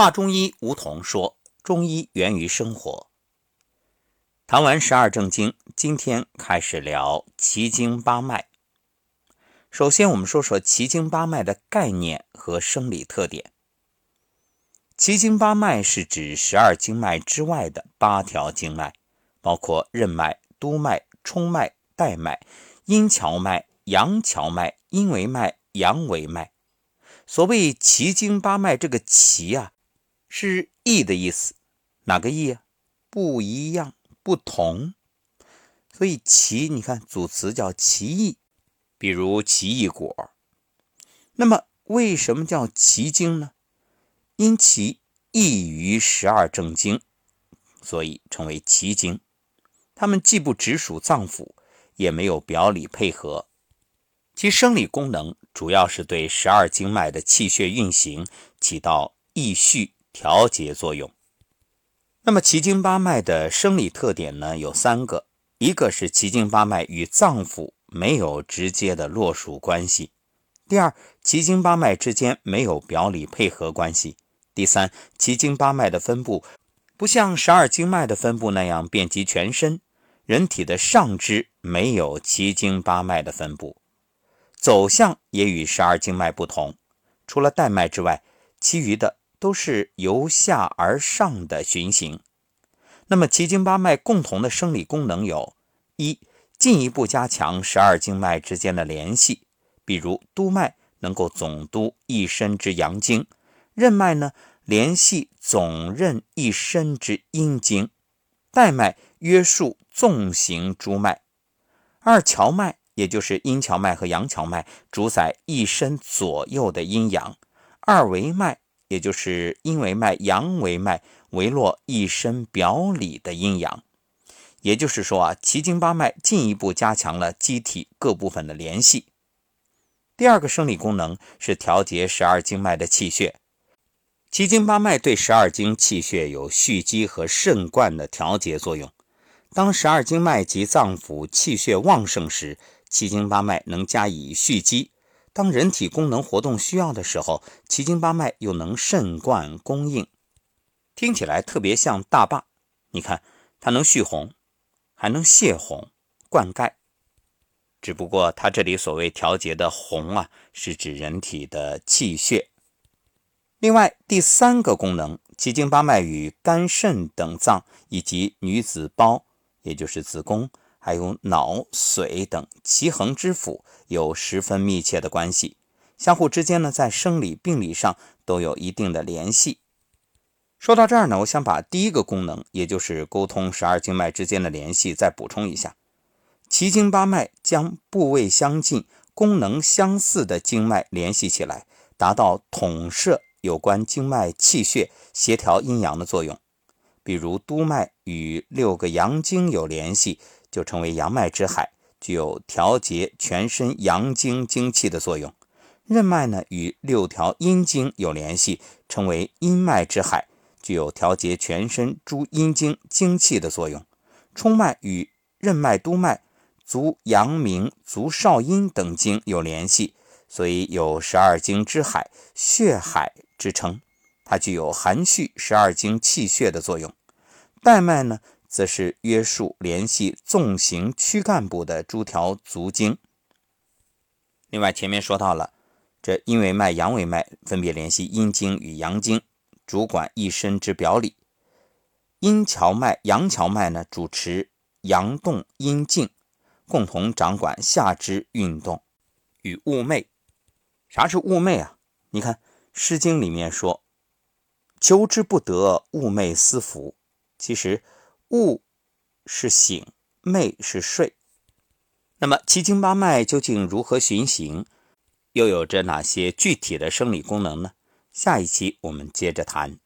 华中医吴桐说：“中医源于生活。”谈完十二正经，今天开始聊奇经八脉。首先，我们说说奇经八脉的概念和生理特点。奇经八脉是指十二经脉之外的八条经脉，包括任脉、督脉、冲脉、带脉、阴跷脉、阳跷脉、阴维脉、阳维脉。所谓奇经八脉，这个“奇”啊。是异的意思，哪个异啊？不一样，不同。所以奇，你看组词叫奇异，比如奇异果。那么为什么叫奇经呢？因其异于十二正经，所以称为奇经。它们既不直属脏腑，也没有表里配合，其生理功能主要是对十二经脉的气血运行起到益序。调节作用。那么奇经八脉的生理特点呢？有三个：一个是奇经八脉与脏腑没有直接的络属关系；第二，奇经八脉之间没有表里配合关系；第三，奇经八脉的分布不像十二经脉的分布那样遍及全身，人体的上肢没有奇经八脉的分布，走向也与十二经脉不同。除了带脉之外，其余的。都是由下而上的循行。那么奇经八脉共同的生理功能有：一、进一步加强十二经脉之间的联系，比如督脉能够总督一身之阳经，任脉呢联系总任一身之阴经，带脉约束纵行诸脉；二、荞脉也就是阴荞脉和阳桥脉，主宰一身左右的阴阳；二维脉。也就是阴为脉、阳为脉围络一身表里的阴阳，也就是说啊，奇经八脉进一步加强了机体各部分的联系。第二个生理功能是调节十二经脉的气血，奇经八脉对十二经气血有蓄积和肾灌的调节作用。当十二经脉及脏腑气血旺盛时，奇经八脉能加以蓄积。当人体功能活动需要的时候，奇经八脉又能肾灌供应，听起来特别像大坝。你看，它能蓄洪，还能泄洪、灌溉。只不过它这里所谓调节的洪啊，是指人体的气血。另外，第三个功能，奇经八脉与肝肾等脏以及女子胞，也就是子宫。还有脑髓等奇恒之腑有十分密切的关系，相互之间呢，在生理病理上都有一定的联系。说到这儿呢，我想把第一个功能，也就是沟通十二经脉之间的联系，再补充一下。奇经八脉将部位相近、功能相似的经脉联系起来，达到统摄有关经脉气血、协调阴阳的作用。比如督脉与六个阳经有联系。就称为阳脉之海，具有调节全身阳经精气的作用。任脉呢，与六条阴经有联系，称为阴脉之海，具有调节全身诸阴经精气的作用。冲脉与任脉、督脉、足阳明、足少阴等经有联系，所以有十二经之海、血海之称。它具有含蓄十二经气血的作用。带脉呢？则是约束联系纵行躯干部的诸条足经。另外，前面说到了，这阴维脉、阳维脉分别联系阴经与阳经，主管一身之表里；阴荞脉、阳荞脉呢，主持阳动阴静，共同掌管下肢运动与寤寐。啥是寤寐啊？你看《诗经》里面说：“求之不得，寤寐思服。”其实。寤是醒，寐是睡。那么七经八脉究竟如何循行，又有着哪些具体的生理功能呢？下一期我们接着谈。